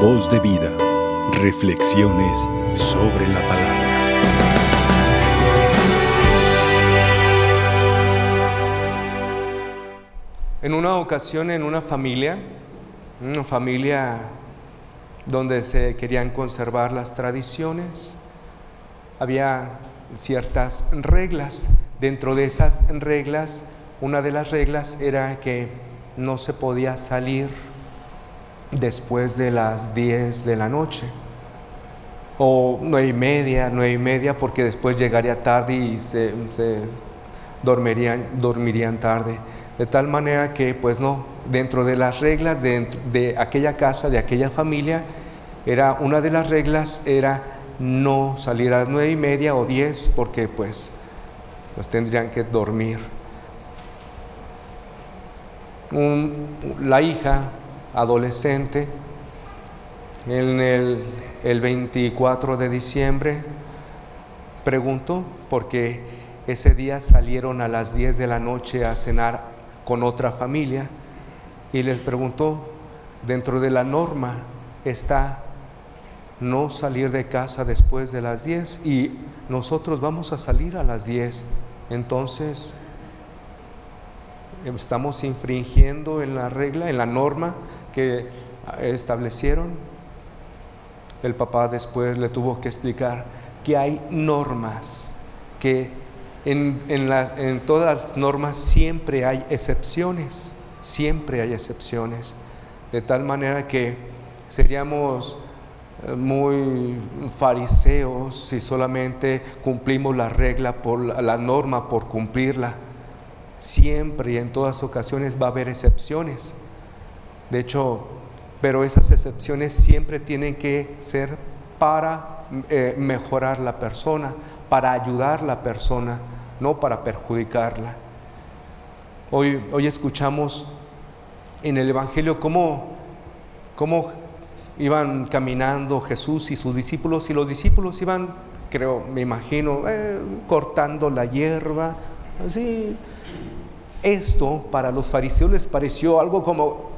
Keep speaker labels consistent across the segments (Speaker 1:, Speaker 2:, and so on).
Speaker 1: Voz de vida. Reflexiones sobre la palabra.
Speaker 2: En una ocasión en una familia, una familia donde se querían conservar las tradiciones, había ciertas reglas. Dentro de esas reglas, una de las reglas era que no se podía salir después de las 10 de la noche o nueve y media, nueve y media, porque después llegaría tarde y se, dormirían, dormirían tarde. De tal manera que, pues no, dentro de las reglas de, de aquella casa, de aquella familia, era una de las reglas era no salir a las nueve y media o diez, porque pues, pues tendrían que dormir. la hija adolescente, en el, el 24 de diciembre, preguntó, porque ese día salieron a las 10 de la noche a cenar con otra familia y les preguntó, dentro de la norma está no salir de casa después de las 10 y nosotros vamos a salir a las 10. Entonces, estamos infringiendo en la regla, en la norma que establecieron. El papá después le tuvo que explicar que hay normas, que en, en todas las normas siempre hay excepciones, siempre hay excepciones, de tal manera que seríamos eh, muy fariseos si solamente cumplimos la regla por la norma por cumplirla. Siempre y en todas ocasiones va a haber excepciones. De hecho, pero esas excepciones siempre tienen que ser para eh, mejorar la persona, para ayudar la persona, no para perjudicarla. Hoy, hoy escuchamos en el Evangelio cómo, cómo iban caminando Jesús y sus discípulos y los discípulos iban, creo, me imagino, eh, cortando la hierba, así. Esto para los fariseos les pareció algo como,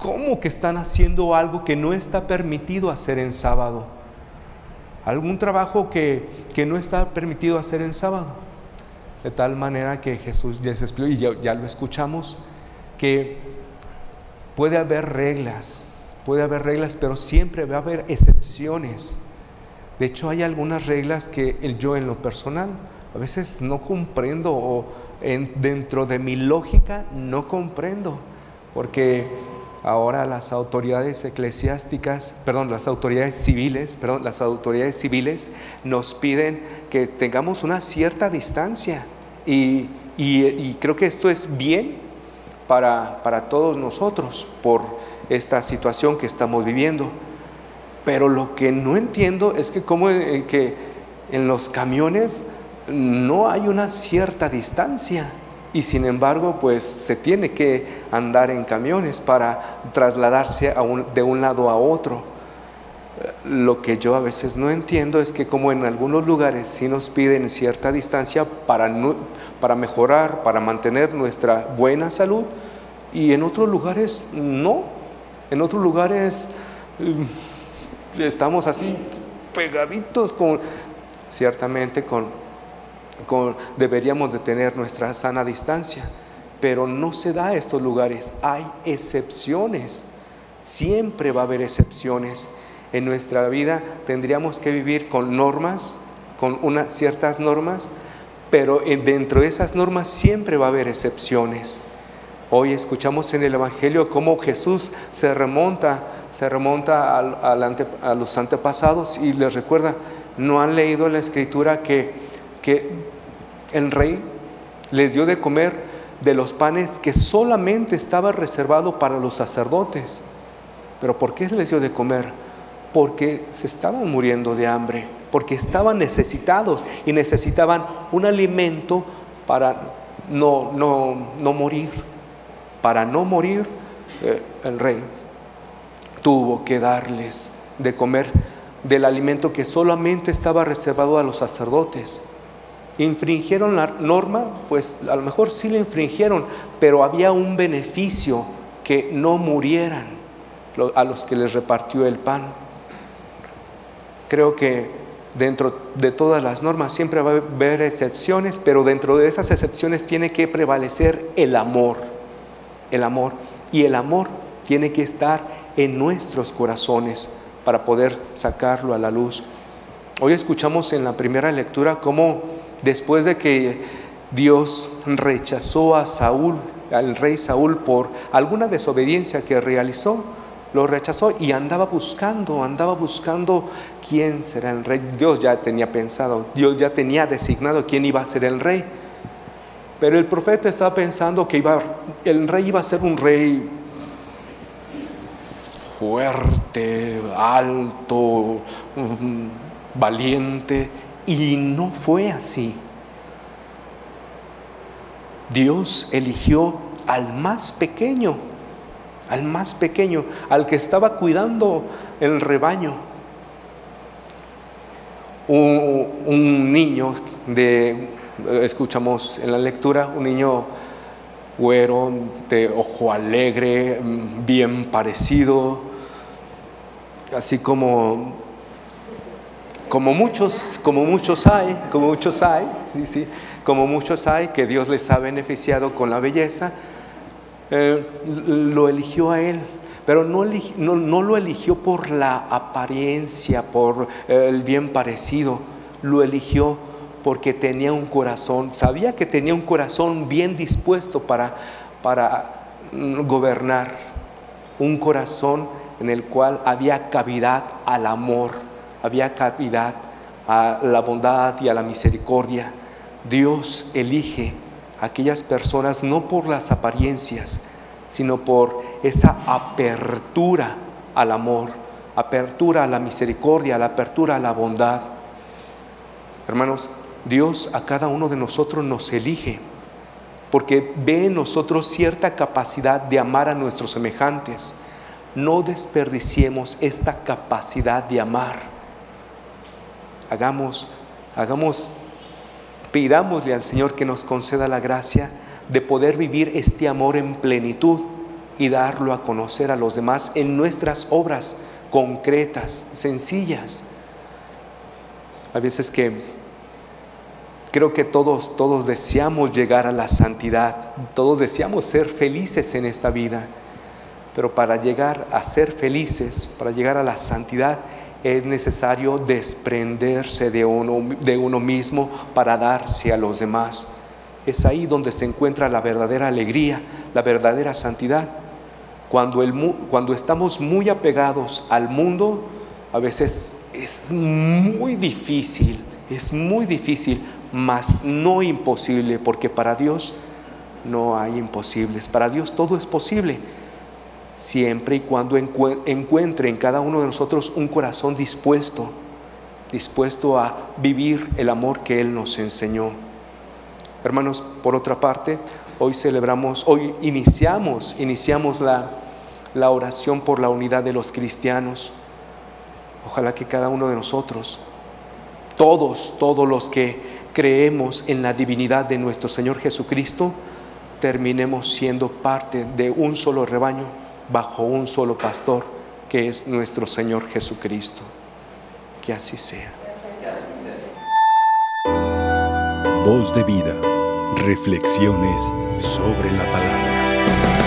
Speaker 2: ¿cómo que están haciendo algo que no está permitido hacer en sábado? Algún trabajo que, que no está permitido hacer en sábado. De tal manera que Jesús les explicó, y ya, ya lo escuchamos, que Puede haber reglas, puede haber reglas, pero siempre va a haber excepciones. De hecho, hay algunas reglas que el yo en lo personal a veces no comprendo o dentro de mi lógica no comprendo, porque ahora las autoridades eclesiásticas, perdón, las autoridades civiles, perdón, las autoridades civiles nos piden que tengamos una cierta distancia y, creo que esto es bien para, todos nosotros por esta situación que estamos viviendo. Pero lo que no entiendo es que como en, que en los camiones no hay una cierta distancia y sin embargo pues se tiene que andar en camiones para trasladarse de un lado a otro. Lo que yo a veces no entiendo es que como en algunos lugares sí nos piden cierta distancia para, para mejorar, para mantener nuestra buena salud, y en otros lugares no. En otros lugares mm, estamos así pegaditos con, ciertamente con, deberíamos de tener nuestra sana distancia, pero no se da a estos lugares, hay excepciones, siempre va a haber excepciones. En nuestra vida tendríamos que vivir con normas, con unas ciertas normas, pero dentro de esas normas siempre va a haber excepciones. Hoy escuchamos en el Evangelio cómo Jesús se remonta, se remonta a los antepasados y les recuerda, no han leído en la escritura que, que el rey les dio de comer de los panes que solamente estaba reservado para los sacerdotes. Pero ¿por qué les dio de comer? Porque se estaban muriendo de hambre, porque estaban necesitados y necesitaban un alimento para no, no, no morir para no morir, eh, el rey tuvo que darles de comer del alimento que solamente estaba reservado a los sacerdotes. ¿Infringieron la norma? Pues a lo mejor sí la infringieron, pero había un beneficio que no murieran. a los que les repartió el pan. Creo que dentro de todas las normas siempre va a haber excepciones, pero dentro de esas excepciones tiene que prevalecer el amor, el amor. Y el amor tiene que estar en nuestros corazones para poder sacarlo a la luz. Hoy escuchamos en la primera lectura cómo después de que Dios rechazó a Saúl, al rey Saúl, por alguna desobediencia que realizó, lo rechazó y andaba buscando, andaba buscando quién será el rey. Dios ya tenía pensado, Dios ya tenía designado quién iba a ser el rey. Pero el profeta estaba pensando que iba, el rey iba a ser un rey fuerte, alto, valiente, y no fue así. Dios eligió al más pequeño, al más pequeño, al que estaba cuidando el rebaño. Un, niño de, escuchamos en la lectura, un niño güero, de ojo alegre, bien parecido, así como, como muchos, como muchos hay, como muchos hay, sí, sí, como muchos hay que Dios les ha beneficiado con la belleza, eh, lo eligió a él, pero no, lo eligió por la apariencia, por eh, el bien parecido, lo eligió porque tenía un corazón, sabía que tenía un corazón bien dispuesto para, para mm, gobernar, un corazón en el cual había cavidad al amor, había cavidad a la bondad y a la misericordia. Dios elige aquellas personas no por las apariencias, sino por esa apertura al amor, apertura a la misericordia, la apertura a la bondad. Hermanos, Dios a cada uno de nosotros nos elige porque ve en nosotros cierta capacidad de amar a nuestros semejantes. No desperdiciemos esta capacidad de amar. Hagamos, hagamos Pidámosle al Señor que nos conceda la gracia de poder vivir este amor en plenitud y darlo a conocer a los demás en nuestras obras concretas, sencillas. A veces que creo que todos todos deseamos llegar a la santidad, todos deseamos ser felices en esta vida, pero para llegar a ser felices, para llegar a la santidad, es necesario desprenderse de uno, de uno mismo para darse a los demás. Es ahí donde se encuentra la verdadera alegría, la verdadera santidad. Cuando, el, cuando estamos muy apegados al mundo, a veces es muy difícil, es muy difícil, mas no imposible, porque para Dios no hay imposibles, para Dios todo es posible siempre y cuando encuentre en cada uno de nosotros un corazón dispuesto, dispuesto a vivir el amor que Él nos enseñó. Hermanos, por otra parte, hoy celebramos, hoy iniciamos, iniciamos la, la oración por la unidad de los cristianos. Ojalá que cada uno de nosotros, todos, todos los que creemos en la divinidad de nuestro Señor Jesucristo, terminemos siendo parte de un solo rebaño bajo un solo pastor, que es nuestro Señor Jesucristo. Que así sea.
Speaker 1: Voz de vida. Reflexiones sobre la palabra.